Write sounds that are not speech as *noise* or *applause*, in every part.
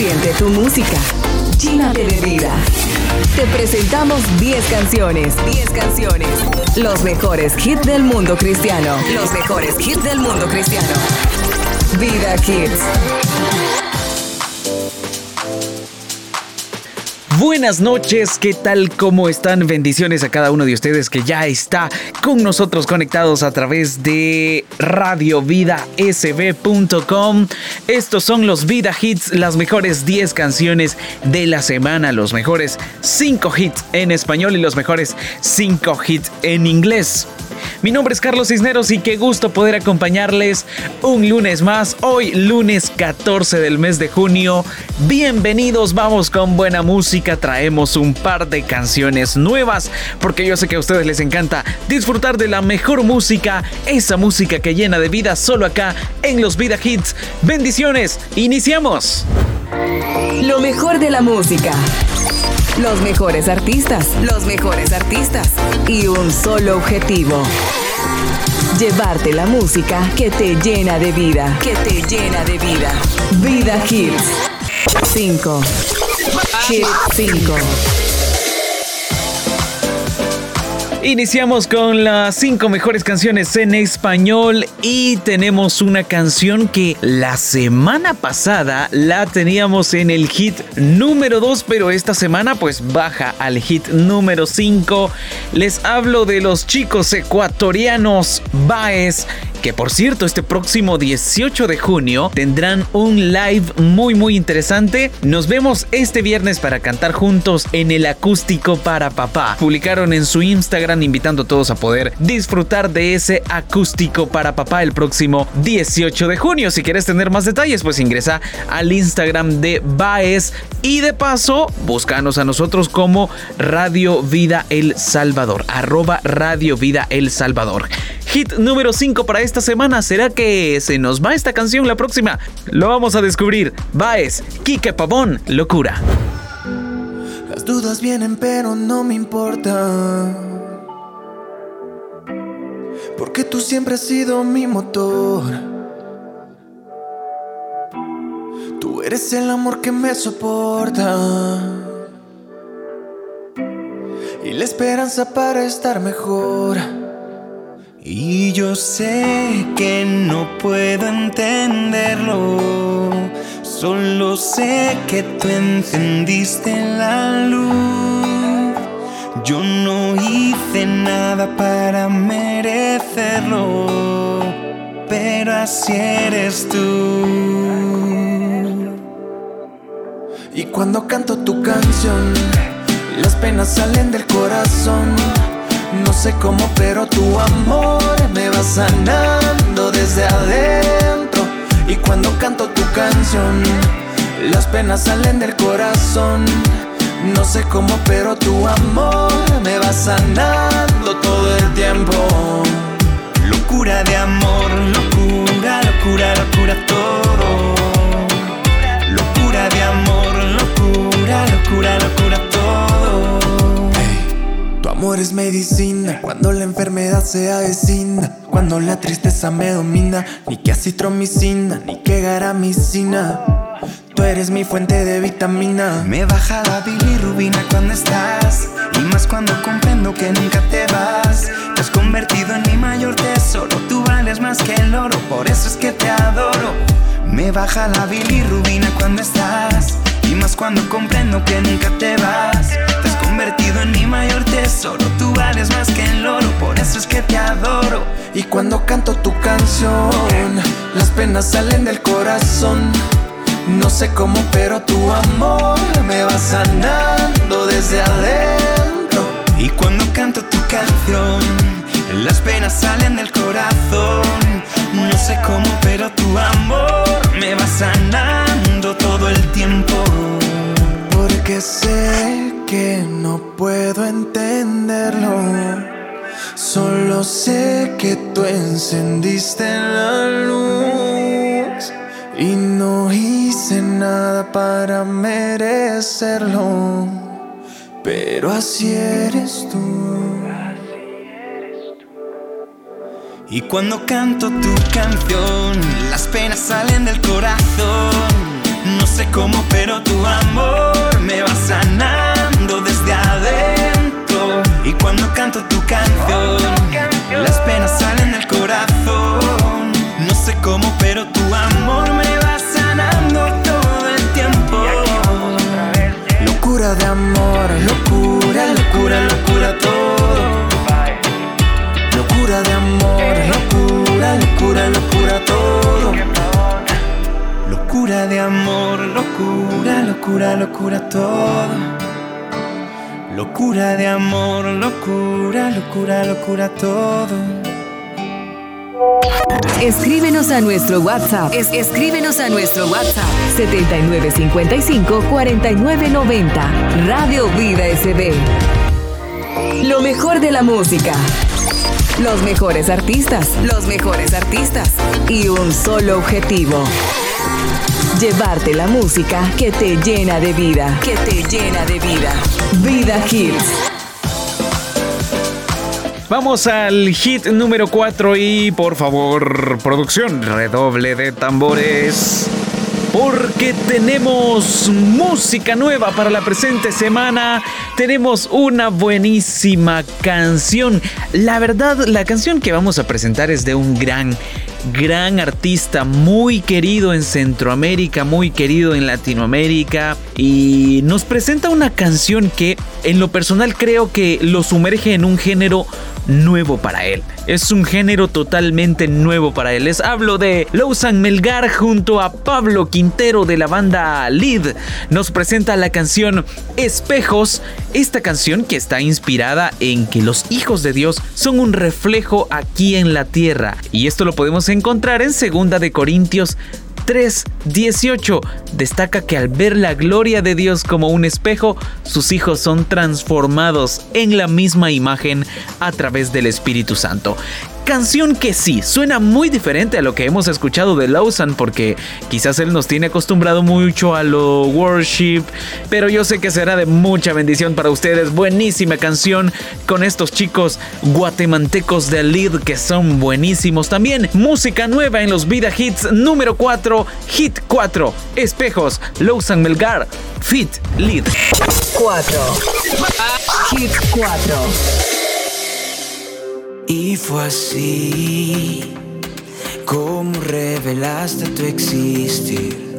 Siente tu música. Llénate de vida. Te presentamos 10 canciones. 10 canciones. Los mejores hits del mundo cristiano. Los mejores hits del mundo cristiano. Vida Kids. Buenas noches, ¿qué tal? ¿Cómo están? Bendiciones a cada uno de ustedes que ya está con nosotros conectados a través de radiovidasb.com. Estos son los Vida Hits, las mejores 10 canciones de la semana, los mejores 5 hits en español y los mejores 5 hits en inglés. Mi nombre es Carlos Cisneros y qué gusto poder acompañarles un lunes más, hoy lunes 14 del mes de junio. Bienvenidos, vamos con buena música, traemos un par de canciones nuevas porque yo sé que a ustedes les encanta disfrutar de la mejor música, esa música que llena de vida solo acá en los Vida Hits. Bendiciones, iniciamos. Lo mejor de la música. Los mejores artistas, los mejores artistas y un solo objetivo. Llevarte la música que te llena de vida, que te llena de vida. Vida Hits 5. Hit 5. Iniciamos con las cinco mejores canciones en español y tenemos una canción que la semana pasada la teníamos en el hit número 2, pero esta semana pues baja al hit número 5. Les hablo de los chicos ecuatorianos Baez que por cierto este próximo 18 de junio tendrán un live muy muy interesante. Nos vemos este viernes para cantar juntos en el acústico para papá. Publicaron en su Instagram invitando a todos a poder disfrutar de ese acústico para papá el próximo 18 de junio. Si quieres tener más detalles pues ingresa al Instagram de Baez y de paso búscanos a nosotros como Radio Vida El Salvador. Arroba Radio Vida El Salvador. Hit número 5 para esta semana. ¿Será que se nos va esta canción la próxima? Lo vamos a descubrir. Baez, Kike Pavón, locura. Las dudas vienen pero no me importa. Porque tú siempre has sido mi motor. Tú eres el amor que me soporta. Y la esperanza para estar mejor. Y yo sé que no puedo entenderlo. Solo sé que tú encendiste la luz. Yo no hice nada para merecerlo. Pero así eres tú. Y cuando canto tu canción, las penas salen del corazón. No sé cómo, pero tu amor sanando desde adentro. Y cuando canto tu canción, las penas salen del corazón. No sé cómo, pero tu amor me va sanando todo el tiempo. Locura de amor, locura, locura, locura todo. Locura de amor, locura, locura, locura amor es medicina cuando la enfermedad se avecina. Cuando la tristeza me domina, ni que acitromicina, ni que garamicina. Tú eres mi fuente de vitamina. Me baja la bilirrubina cuando estás. Y más cuando comprendo que nunca te vas. Te has convertido en mi mayor tesoro. Tú vales más que el oro, por eso es que te adoro. Me baja la bilirrubina cuando estás. Y más cuando comprendo que nunca te vas. Convertido en mi mayor tesoro. Tú vales más que el oro, por eso es que te adoro. Y cuando canto tu canción, las penas salen del corazón. No sé cómo, pero tu amor me va sanando desde adentro. Y cuando canto tu canción, las penas salen del corazón. No sé cómo, pero tu amor me va sanando todo el tiempo. Sé que no puedo entenderlo. Solo sé que tú encendiste la luz y no hice nada para merecerlo. Pero así eres tú. Y cuando canto tu canción, las penas salen del corazón. No sé cómo pero tu amor me va sanando desde adentro. Y cuando canto tu canción, las penas salen del corazón. No sé cómo, pero tu amor me va sanando todo el tiempo. Locura de amor, locura, locura, locura todo. Locura de amor, locura, locura, locura todo locura de amor, locura, locura, locura todo. Locura de amor, locura, locura, locura todo. Escríbenos a nuestro WhatsApp. Es, escríbenos a nuestro WhatsApp 7955-4990. Radio Vida SB. Lo mejor de la música. Los mejores artistas. Los mejores artistas. Y un solo objetivo llevarte la música que te llena de vida, que te llena de vida. Vida Hits. Vamos al hit número 4 y por favor, producción, redoble de tambores. Porque tenemos música nueva para la presente semana. Tenemos una buenísima canción. La verdad, la canción que vamos a presentar es de un gran gran artista, muy querido en Centroamérica, muy querido en Latinoamérica y nos presenta una canción que en lo personal creo que lo sumerge en un género nuevo para él. Es un género totalmente nuevo para él. Les hablo de Lausan Melgar junto a Pablo Quintero de la banda Lead. Nos presenta la canción Espejos. Esta canción que está inspirada en que los hijos de Dios son un reflejo aquí en la tierra. Y esto lo podemos encontrar en 2 de Corintios 3:18 destaca que al ver la gloria de Dios como un espejo, sus hijos son transformados en la misma imagen a través del Espíritu Santo canción que sí, suena muy diferente a lo que hemos escuchado de Lawson porque quizás él nos tiene acostumbrado mucho a lo worship, pero yo sé que será de mucha bendición para ustedes. Buenísima canción con estos chicos guatemaltecos de Lead que son buenísimos. También música nueva en los Vida Hits número 4, Hit 4, Espejos, Lawson Melgar, Fit Lead. 4. Hit 4. Y fue así como revelaste tu existir.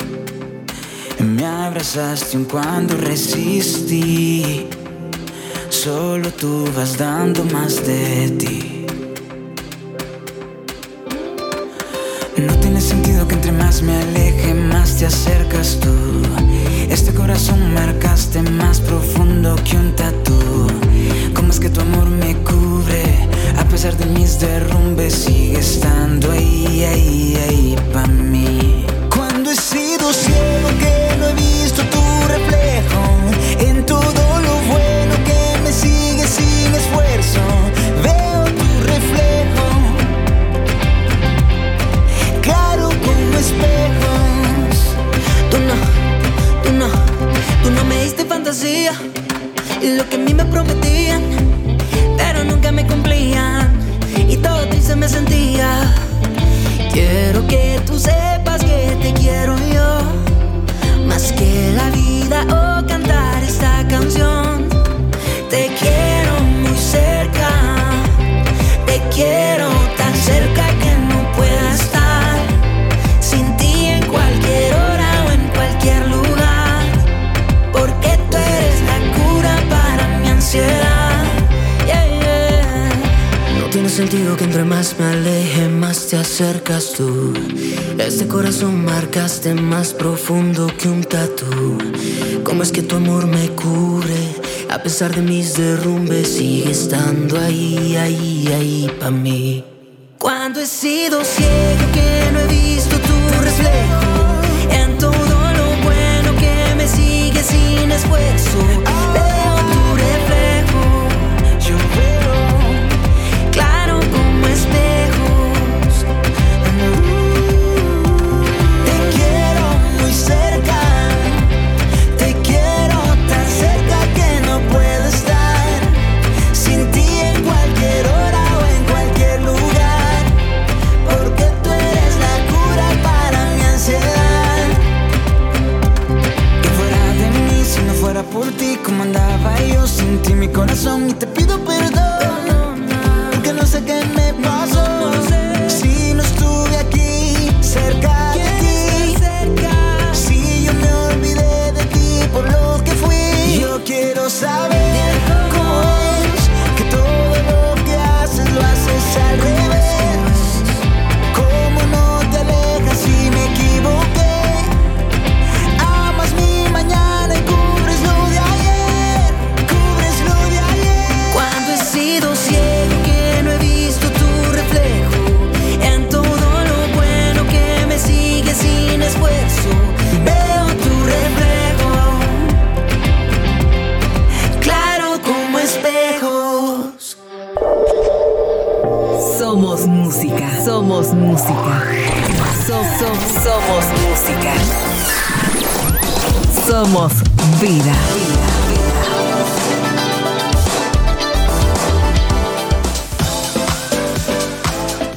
Me abrazaste un cuando resistí. Solo tú vas dando más de ti. No tiene sentido que entre más me aleje, te acercas tú. Este corazón marcaste más profundo que un tatu. ¿Cómo es que tu amor me cubre? A pesar de mis derrumbes sigue estando ahí, ahí, ahí para mí. Cuando he sido ciego que no he visto tu lo que a mí me prometían nunca me cumplían y todo triste me sentía. Quiero que tú sepas que te quiero yo, más que la vida o cantar esta canción. Te quiero muy cerca, te quiero más me aleje, más te acercas tú. Este corazón marcaste más profundo que un tatu. ¿Cómo es que tu amor me cubre? A pesar de mis derrumbes, sigue estando ahí, ahí, ahí para mí. Cuando he sido ciego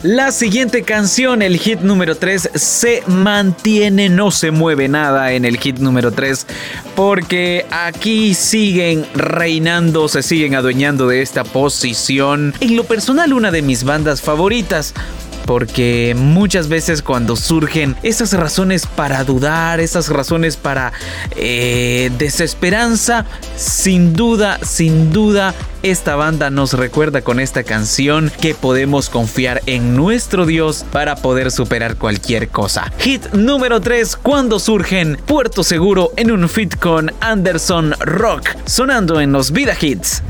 La siguiente canción, el hit número 3, se mantiene, no se mueve nada en el hit número 3, porque aquí siguen reinando, se siguen adueñando de esta posición. En lo personal, una de mis bandas favoritas, porque muchas veces cuando surgen esas razones para dudar, esas razones para eh, desesperanza, sin duda, sin duda, esta banda nos recuerda con esta canción que podemos confiar en nuestro Dios para poder superar cualquier cosa. Hit número 3, cuando surgen Puerto Seguro en un fit con Anderson Rock, sonando en los Vida Hits.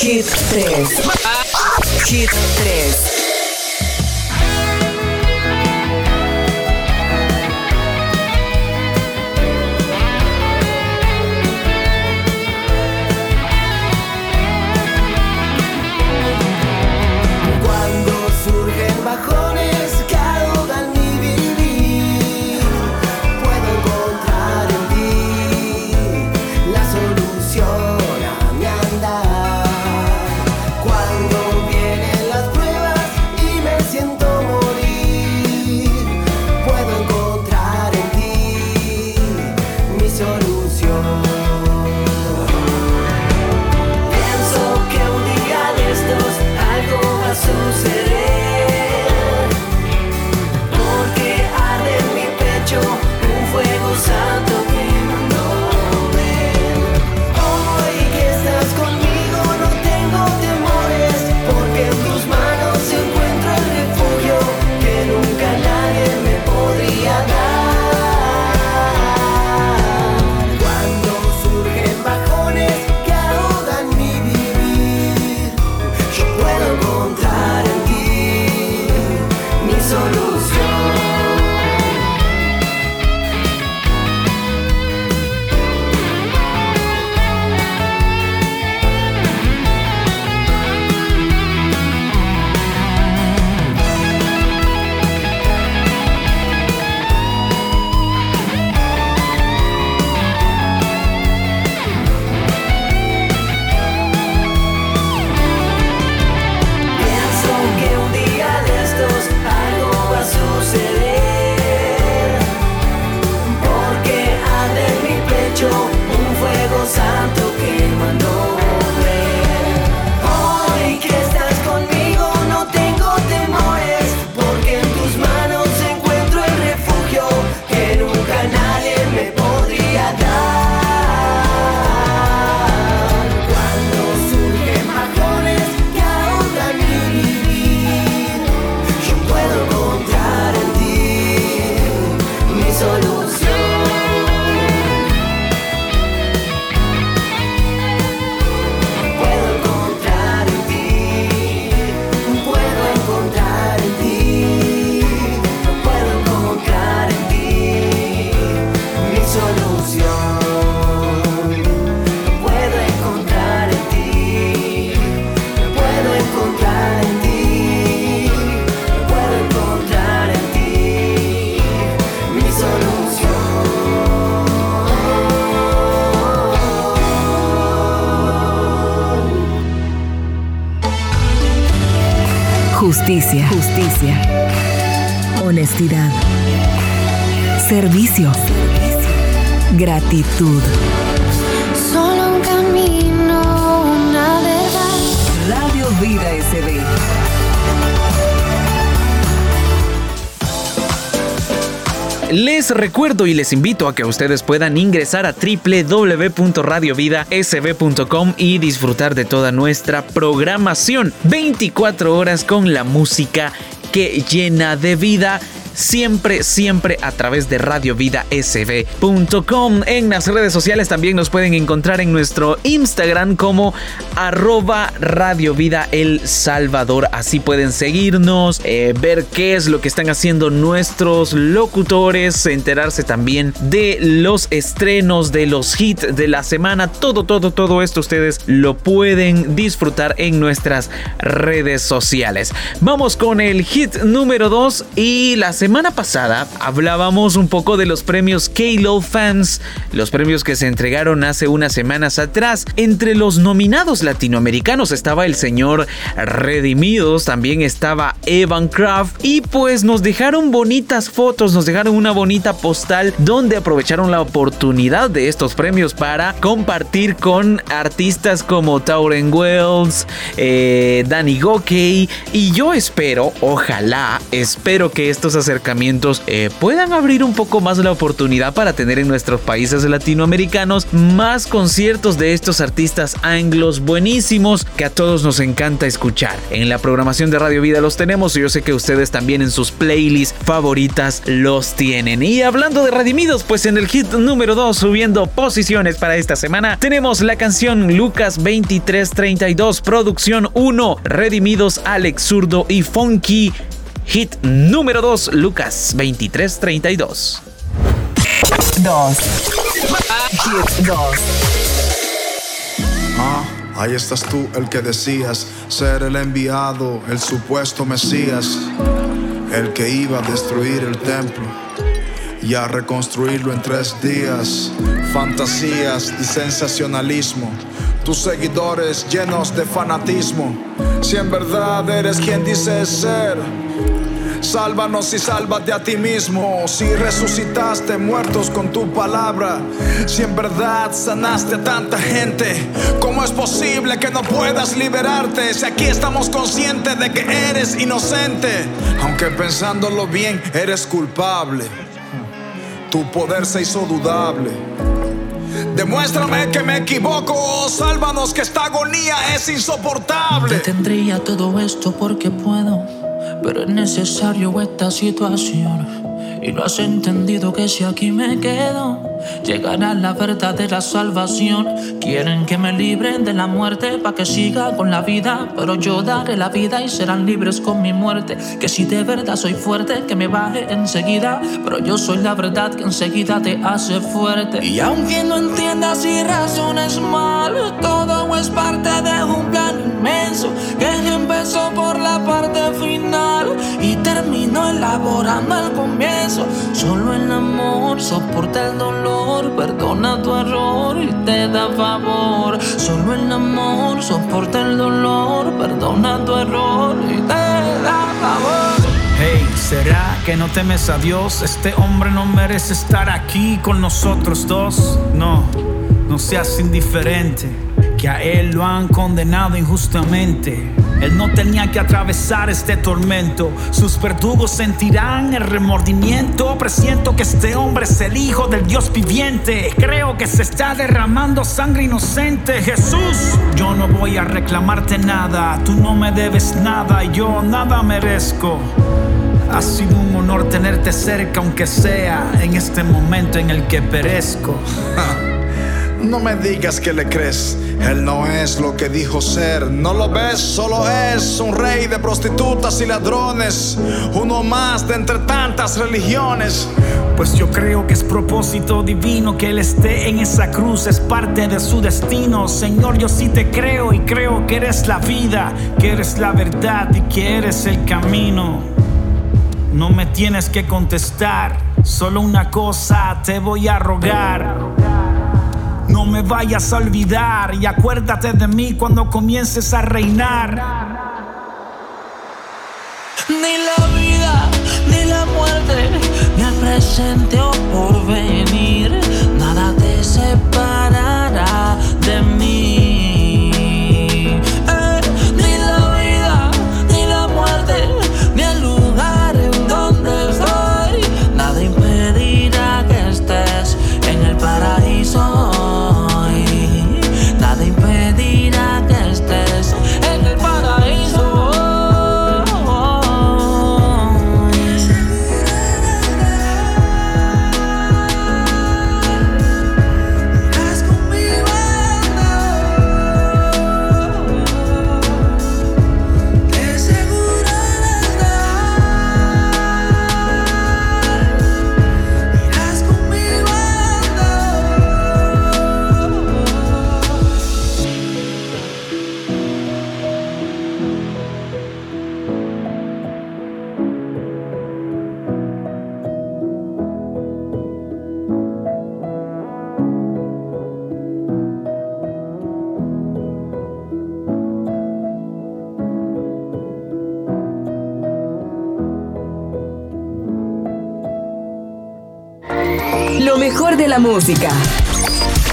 Hit 3. Hit 3. Recuerdo y les invito a que ustedes puedan ingresar a www.radiovidasb.com y disfrutar de toda nuestra programación. 24 horas con la música que llena de vida siempre, siempre a través de radiovidasb.com. En las redes sociales también nos pueden encontrar en nuestro Instagram como arroba Radio Vida El Salvador. Así pueden seguirnos, eh, ver qué es lo que están haciendo nuestros locutores, enterarse también de los estrenos, de los hits de la semana. Todo, todo, todo esto ustedes lo pueden disfrutar en nuestras redes sociales. Vamos con el hit número 2 y la semana pasada hablábamos un poco de los premios K-Lo Fans, los premios que se entregaron hace unas semanas atrás. Entre los nominados latinoamericanos estaba el señor Redimidos, también estaba Evan Craft y pues nos dejaron bonitas fotos, nos dejaron una bonita postal donde aprovecharon la oportunidad de estos premios para compartir con artistas como Tauren Wells, eh, Danny Gokey y yo espero, ojalá, espero que estos acercamientos eh, puedan abrir un poco más la oportunidad para tener en nuestros países latinoamericanos más conciertos de estos artistas anglos buenísimos que a todos nos encanta escuchar. En la programación de Radio Vida los tenemos y yo sé que ustedes también en sus playlists favoritas los tienen. Y hablando de Redimidos, pues en el hit número 2 subiendo posiciones para esta semana tenemos la canción Lucas 2332 producción 1 Redimidos Alex Zurdo y Funky Hit número 2, Lucas 2332. 2. Hit 2. Ah, ahí estás tú, el que decías ser el enviado, el supuesto Mesías, el que iba a destruir el templo y a reconstruirlo en tres días. Fantasías y sensacionalismo, tus seguidores llenos de fanatismo. Si en verdad eres quien dices ser Sálvanos y sálvate a ti mismo. Si resucitaste muertos con tu palabra. Si en verdad sanaste a tanta gente. ¿Cómo es posible que no puedas liberarte? Si aquí estamos conscientes de que eres inocente. Aunque pensándolo bien, eres culpable. Tu poder se hizo dudable. Demuéstrame que me equivoco, sálvanos que esta agonía es insoportable. Tendría todo esto porque puedo pero es necesario esta situación. Y no has entendido que si aquí me quedo, llegará la verdadera salvación. Quieren que me libren de la muerte para que siga con la vida, pero yo daré la vida y serán libres con mi muerte. Que si de verdad soy fuerte, que me baje enseguida, pero yo soy la verdad que enseguida te hace fuerte. Y aunque no entiendas y razones mal, todo es parte de un plan inmenso que empezó por la parte final y terminó elaborando el comienzo. Solo el amor soporta el dolor, perdona tu error y te da favor. Solo el amor soporta el dolor, perdona tu error y te da favor. Hey, ¿será que no temes a Dios? Este hombre no merece estar aquí con nosotros dos. No, no seas indiferente que a él lo han condenado injustamente. Él no tenía que atravesar este tormento. Sus verdugos sentirán el remordimiento. Presiento que este hombre es el hijo del Dios viviente. Creo que se está derramando sangre inocente. Jesús, yo no voy a reclamarte nada. Tú no me debes nada yo nada merezco. Ha sido un honor tenerte cerca, aunque sea en este momento en el que perezco. *laughs* No me digas que le crees, él no es lo que dijo ser. No lo ves, solo es un rey de prostitutas y ladrones. Uno más de entre tantas religiones. Pues yo creo que es propósito divino que él esté en esa cruz, es parte de su destino. Señor, yo sí te creo y creo que eres la vida, que eres la verdad y que eres el camino. No me tienes que contestar, solo una cosa te voy a rogar no me vayas a olvidar y acuérdate de mí cuando comiences a reinar. Ni la vida, ni la muerte, ni el presente o por venir, nada te separará de mí.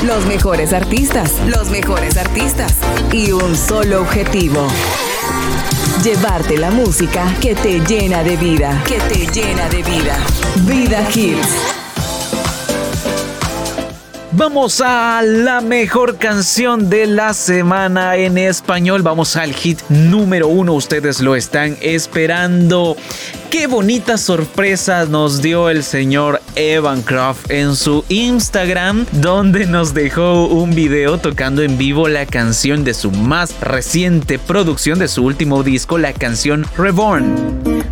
Los mejores artistas, los mejores artistas. Y un solo objetivo. Llevarte la música que te llena de vida, que te llena de vida. Vida Hills. Vamos a la mejor canción de la semana en español. Vamos al hit número uno. Ustedes lo están esperando. Qué bonita sorpresa nos dio el señor Evan Croft en su Instagram, donde nos dejó un video tocando en vivo la canción de su más reciente producción de su último disco, la canción Reborn.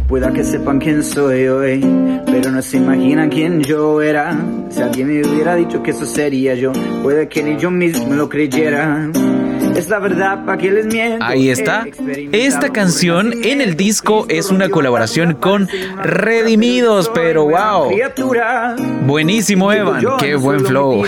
Pueda que sepan quién soy hoy, pero no se imaginan quién yo era. Si alguien me hubiera dicho que eso sería yo, puede que ni yo mismo lo creyera. Es la verdad, ¿para que les miento? Ahí está. Esta canción en el disco es una colaboración con Redimidos, pero wow. Buenísimo, Evan. Qué buen flow.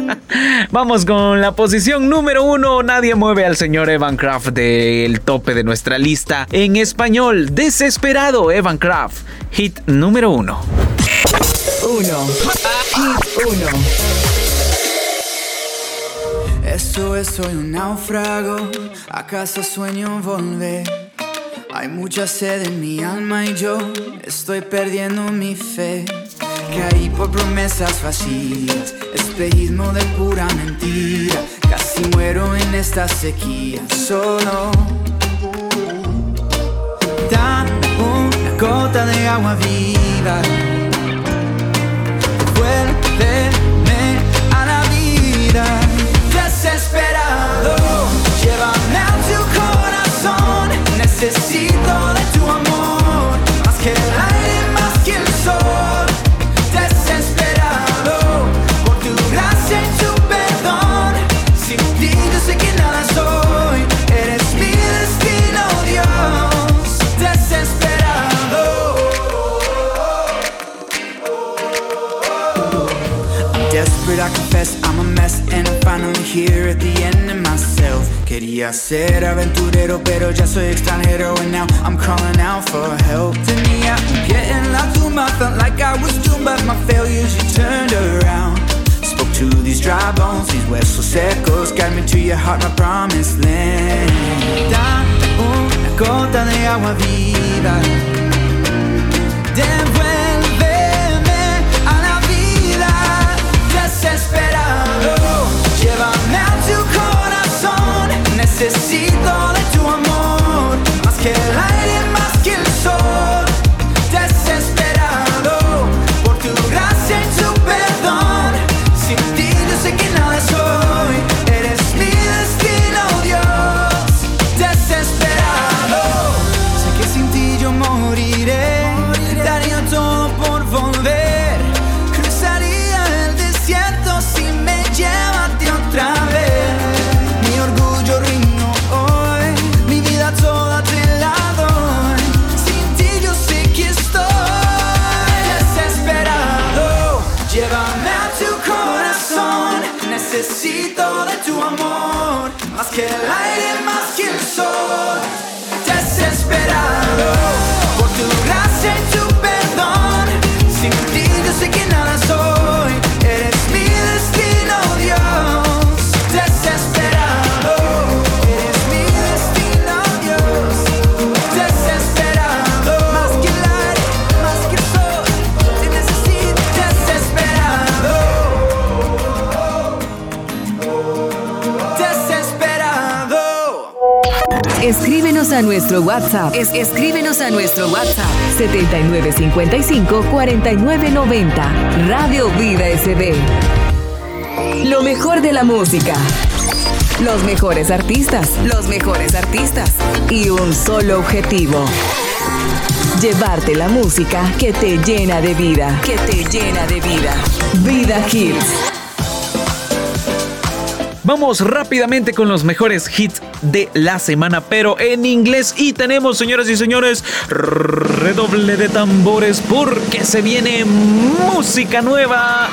*laughs* Vamos con la posición número uno. Nadie mueve al señor Evan Craft del tope de nuestra lista en español. Desesperado, Evan Craft. Hit número uno. Uno. Hit uno. Eso es, soy un náufrago, acaso sueño volver. Hay mucha sed en mi alma y yo estoy perdiendo mi fe. Caí por promesas vacías, espejismo de pura mentira. Casi muero en esta sequía, solo. Da una gota de agua viva. Vuélveme a la vida. Necesito de tu amor, más que el aire, más que el sol. Desesperado, por tu gracia y tu perdón. Sin ti yo sé que nada soy, eres mi destino, Dios. Desesperado. I'm desperate, I confess I'm a mess And I'm finally here at the end Quería ser aventurero pero ya soy extranjero And now I'm calling out for help. Tenía un pie en la tumba Felt like I was doomed but my failures you turned around. Spoke to these dry bones, these huesos secos Guide me to your heart, my promised land. Da una gota de agua viva. Devuélveme Necesito Escríbenos a nuestro WhatsApp. Es, escríbenos a nuestro WhatsApp. 7955-4990. Radio Vida SB. Lo mejor de la música. Los mejores artistas. Los mejores artistas. Y un solo objetivo. Llevarte la música que te llena de vida. Que te llena de vida. Vida Hills. Vamos rápidamente con los mejores hits de la semana, pero en inglés. Y tenemos, señoras y señores, redoble de tambores porque se viene música nueva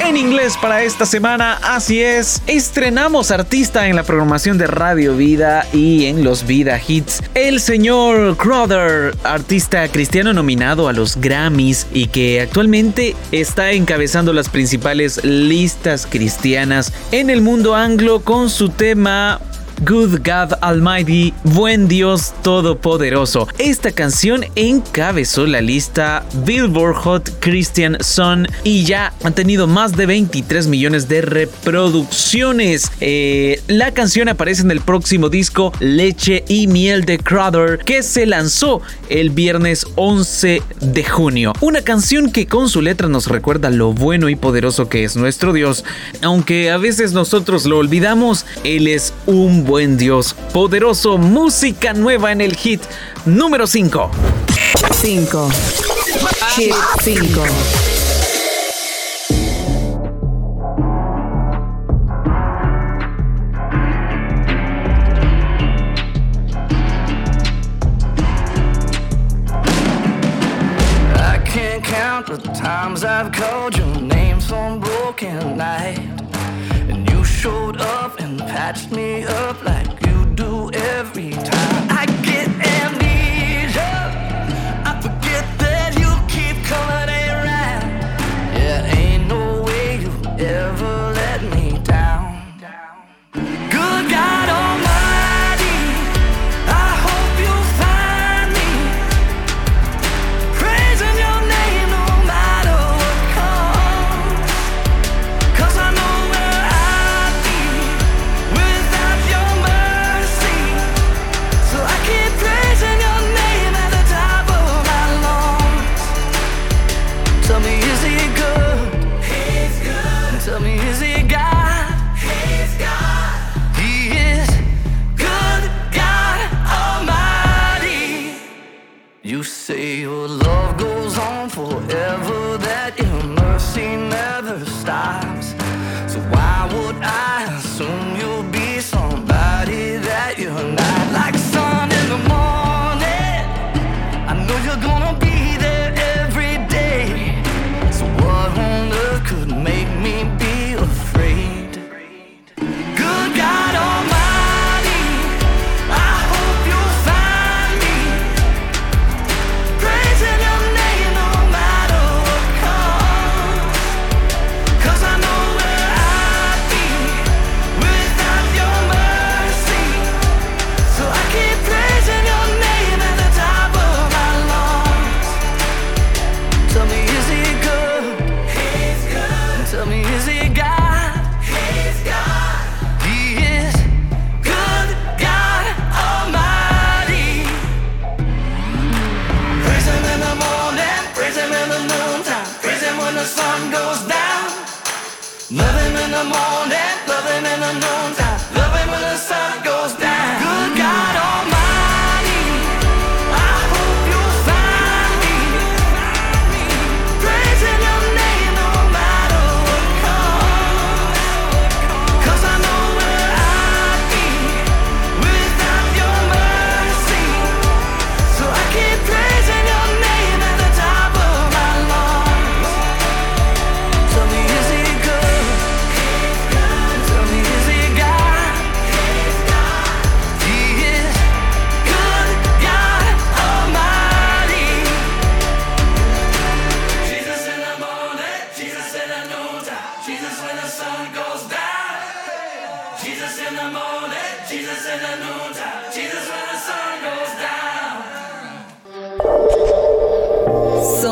en inglés para esta semana. Así es, estrenamos artista en la programación de Radio Vida y en los Vida Hits. El señor Crowder, artista cristiano nominado a los Grammys y que actualmente está encabezando las principales listas cristianas en el mundo anglo con su tema Good God Almighty, buen Dios Todopoderoso. Esta canción encabezó la lista Billboard Hot Christian Song y ya han tenido más de 23 millones de reproducciones. Eh, la canción aparece en el próximo disco Leche y Miel de Crowder que se lanzó el viernes 11 de junio. Una canción que con su letra nos recuerda lo bueno y poderoso que es nuestro Dios. Aunque a veces nosotros lo olvidamos, Él es un buen Dios poderoso. Música nueva en el hit número 5. 5. Hit 5. I can't count the times I've called your name some broken night. Patched me up like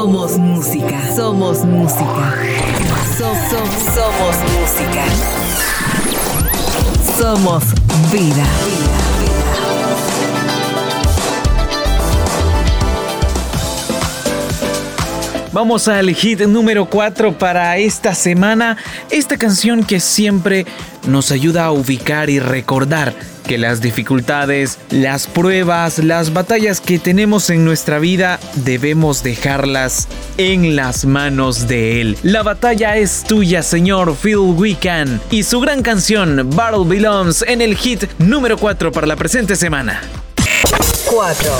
Somos música. Somos música. So- so- somos música. Somos vida. Vamos al hit número 4 para esta semana. Esta canción que siempre nos ayuda a ubicar y recordar que las dificultades, las pruebas, las batallas que tenemos en nuestra vida debemos dejarlas en las manos de Él. La batalla es tuya, Señor Phil Wiccan y su gran canción Battle Belongs en el hit número 4 para la presente semana. 4.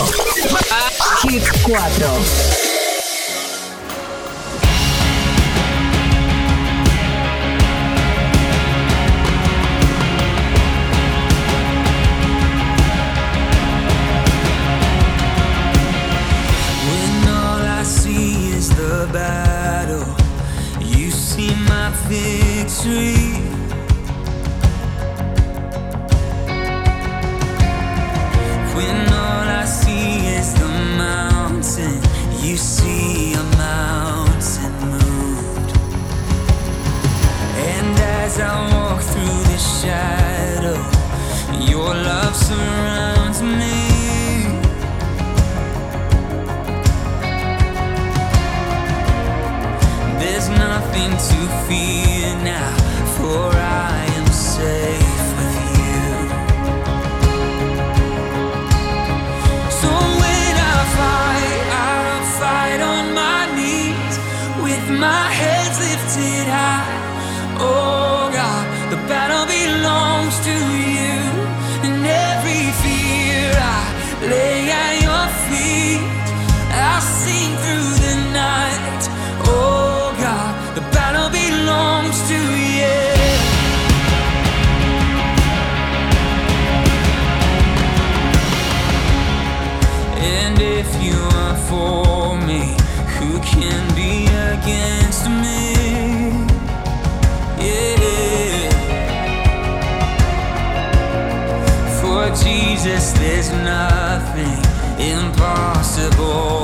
Hit 4. tree. When all I see is the mountain, you see a mountain moved. And as I walk through the shadow, your love surrounds me. There's nothing to fear. impossible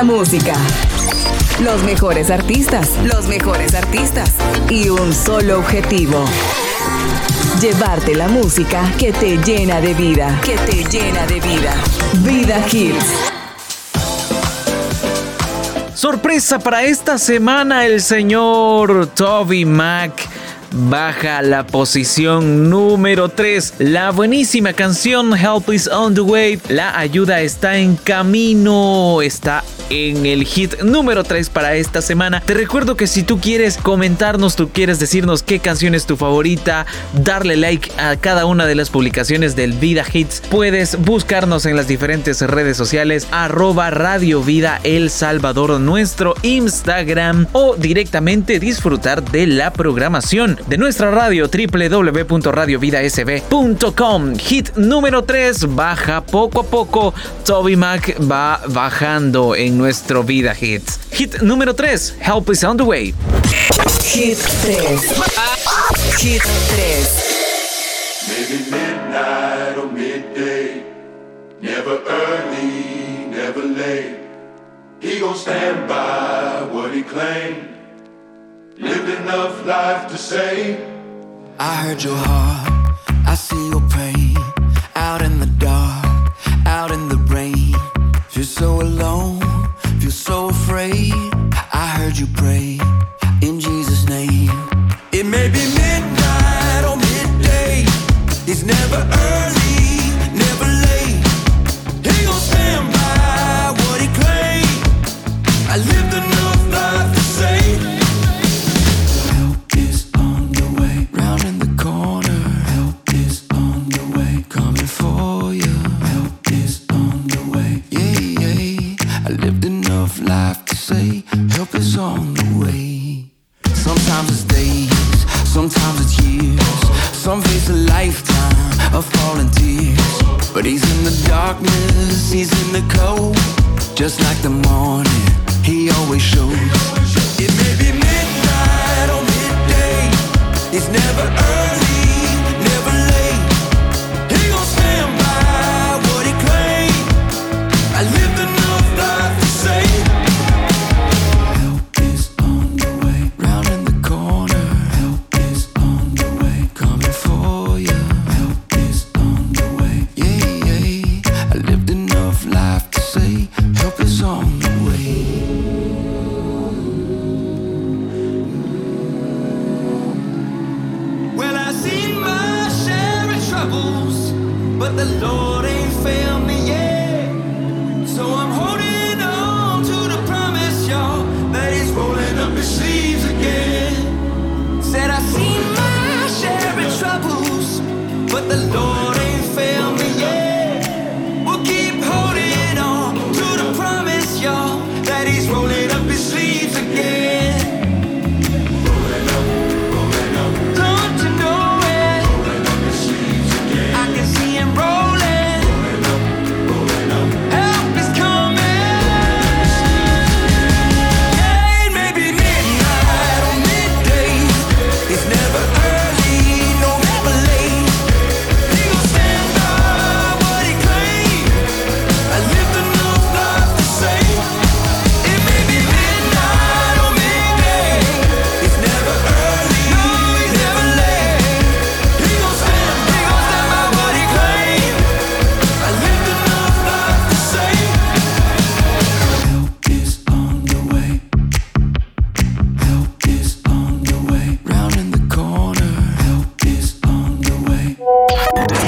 buena música. Los mejores artistas, los mejores artistas. Y un solo objetivo. Llevarte la música que te llena de vida, que te llena de vida. Vida Hits. Sorpresa para esta semana, el señor Toby Mac baja la posición número 3. La buenísima canción Help is on the way. La ayuda está en camino. Está en el hit número 3 para esta semana. Te recuerdo que si tú quieres comentarnos, tú quieres decirnos qué canción es tu favorita, darle like a cada una de las publicaciones del Vida Hits, puedes buscarnos en las diferentes redes sociales, arroba Radio Vida El Salvador, nuestro Instagram o directamente disfrutar de la programación de nuestra radio www.radiovidasb.com. Hit número 3 baja poco a poco. Toby Mac va bajando en nuestro Vida Hits. Hit número 3, Help is on the way. Hit 3. Hit 3. Maybe midnight or midday. Never early, never late. He gon' stand by what he claimed. Lived enough life to say. I heard your heart, I see your pain. Out in the dark, out in the rain. Feel so alone, so afraid. I heard you pray in Jesus' name. It may be midnight or midday. It's never early, Some face a lifetime of falling tears. But he's in the darkness, he's in the cold. Just like the morning, he always shows. It may be midnight or midday. It's never early,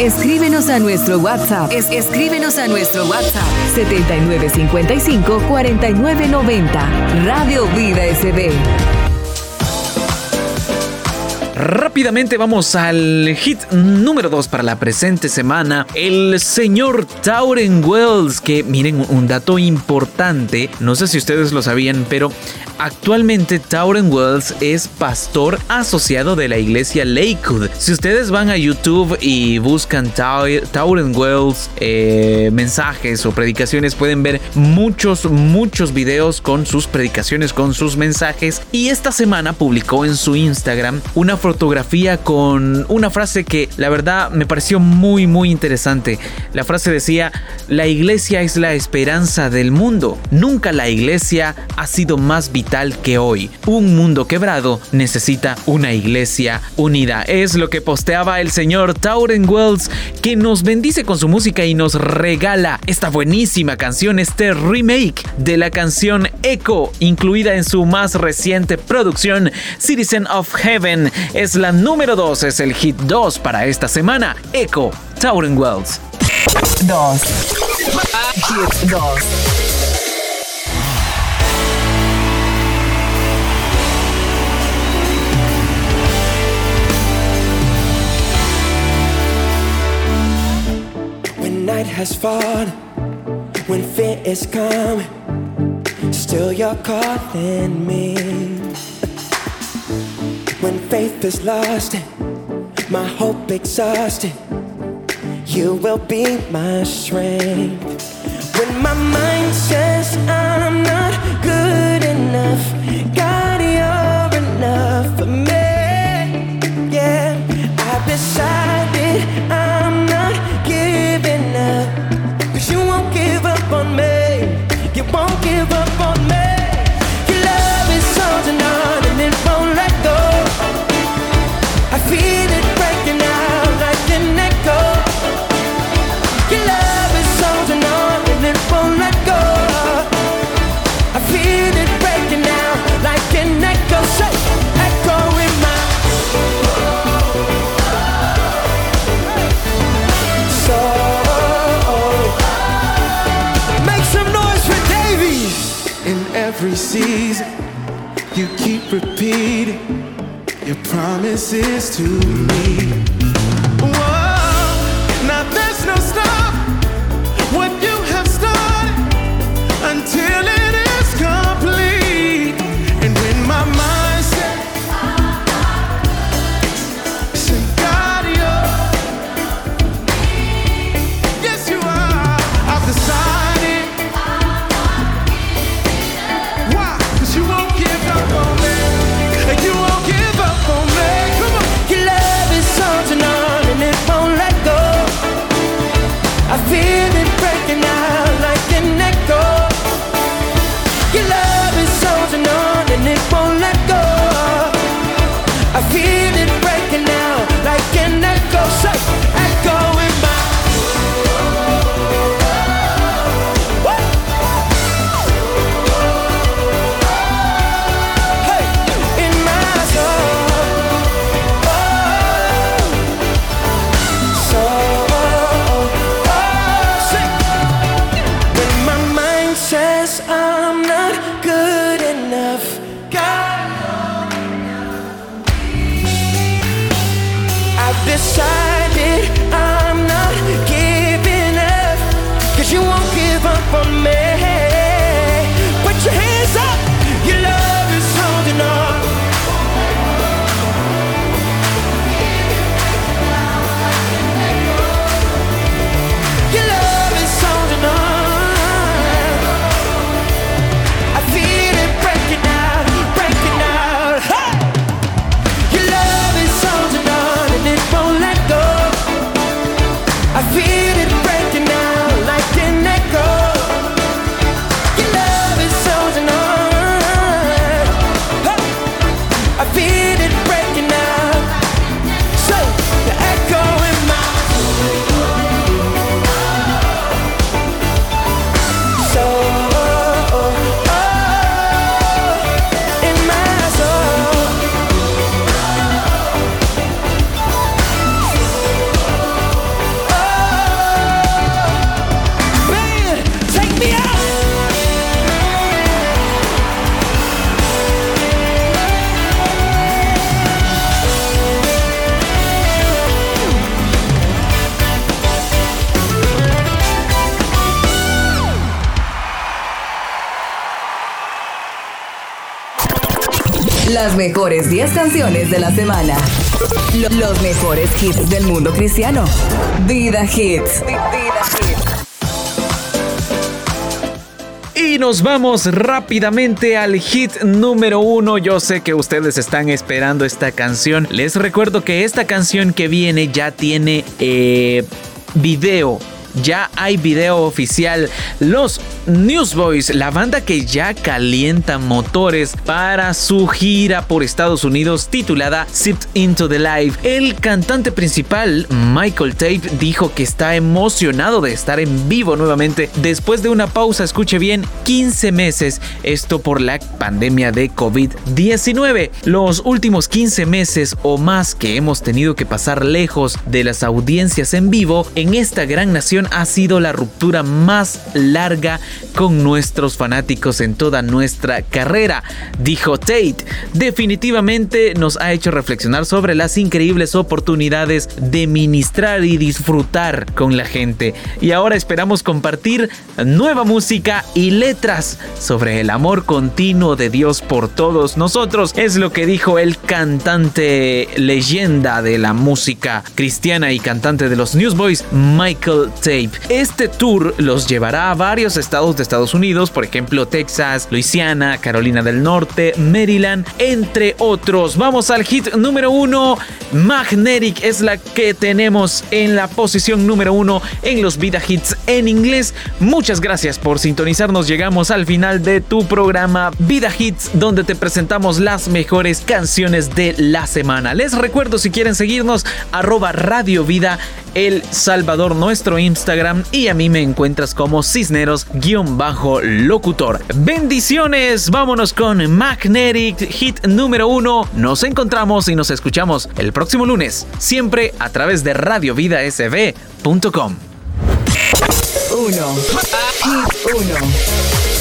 Escríbenos a nuestro WhatsApp. Es- escríbenos a nuestro WhatsApp 7955 4990. Radio Vida SB. Rápidamente vamos al hit número 2 para la presente semana. El señor Tauren Wells, que miren un dato importante, no sé si ustedes lo sabían, pero actualmente Tauren Wells es pastor asociado de la iglesia Lakewood. Si ustedes van a YouTube y buscan Tau- Tauren Wells eh, mensajes o predicaciones, pueden ver muchos, muchos videos con sus predicaciones, con sus mensajes. Y esta semana publicó en su Instagram una fotografía con una frase que la verdad me pareció muy, muy interesante. La frase decía, la iglesia es la esperanza del mundo. Nunca la iglesia ha sido más vital que hoy. Un mundo quebrado necesita una iglesia unida. Es lo que posteaba el señor Tauren Wells, que nos bendice con su música y nos regala esta buenísima canción, este remake de la canción Echo, incluida en su más reciente producción, Citizen of Heaven. Es la número 2, es el hit 2 para esta semana. Echo, Tauren Wells. 2. Hit 2. Falling, when fear is coming, still you're calling me. When faith is lost and my hope exhausted, you will be my strength. When my mind says I'm not good enough, give promises to me. Mejores 10 canciones de la semana. Lo- Los mejores hits del mundo cristiano. Vida Hits. Y nos vamos rápidamente al hit número uno. Yo sé que ustedes están esperando esta canción. Les recuerdo que esta canción que viene ya tiene eh, video. Ya hay video oficial. Los Newsboys, la banda que ya calienta motores para su gira por Estados Unidos titulada Sipped Into the Life. El cantante principal, Michael Tape, dijo que está emocionado de estar en vivo nuevamente después de una pausa, escuche bien, 15 meses, esto por la pandemia de COVID-19. Los últimos 15 meses o más que hemos tenido que pasar lejos de las audiencias en vivo en esta gran nación ha sido la ruptura más larga con nuestros fanáticos en toda nuestra carrera, dijo Tate. Definitivamente nos ha hecho reflexionar sobre las increíbles oportunidades de ministrar y disfrutar con la gente. Y ahora esperamos compartir nueva música y letras sobre el amor continuo de Dios por todos nosotros. Es lo que dijo el cantante leyenda de la música cristiana y cantante de los Newsboys, Michael Este tour los llevará a varios estados de Estados Unidos, por ejemplo Texas, Luisiana, Carolina del Norte, Maryland, entre otros. Vamos al hit número uno. Magnetic es la que tenemos en la posición número uno en los Vida Hits en inglés. Muchas gracias por sintonizarnos. Llegamos al final de tu programa Vida Hits, donde te presentamos las mejores canciones de la semana. Les recuerdo si quieren seguirnos, arroba Radio Vida el Salvador, nuestro Instagram y a mí me encuentras como cisneros-locutor. Bendiciones, vámonos con Magnetic Hit número uno. Nos encontramos y nos escuchamos el próximo lunes, siempre a través de radiovidasb.com. 1. 1.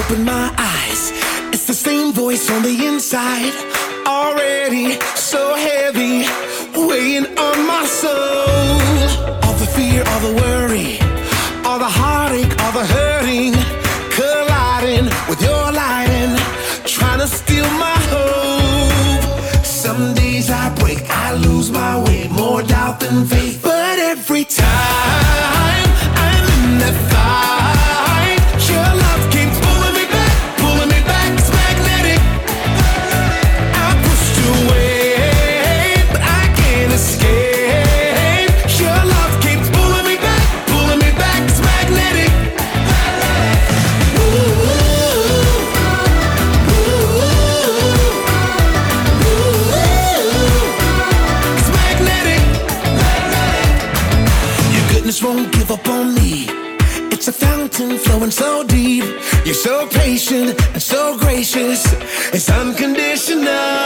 Open my eyes, it's the same voice on the inside. Already so It's unconditional.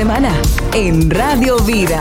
Semana en Radio Vida.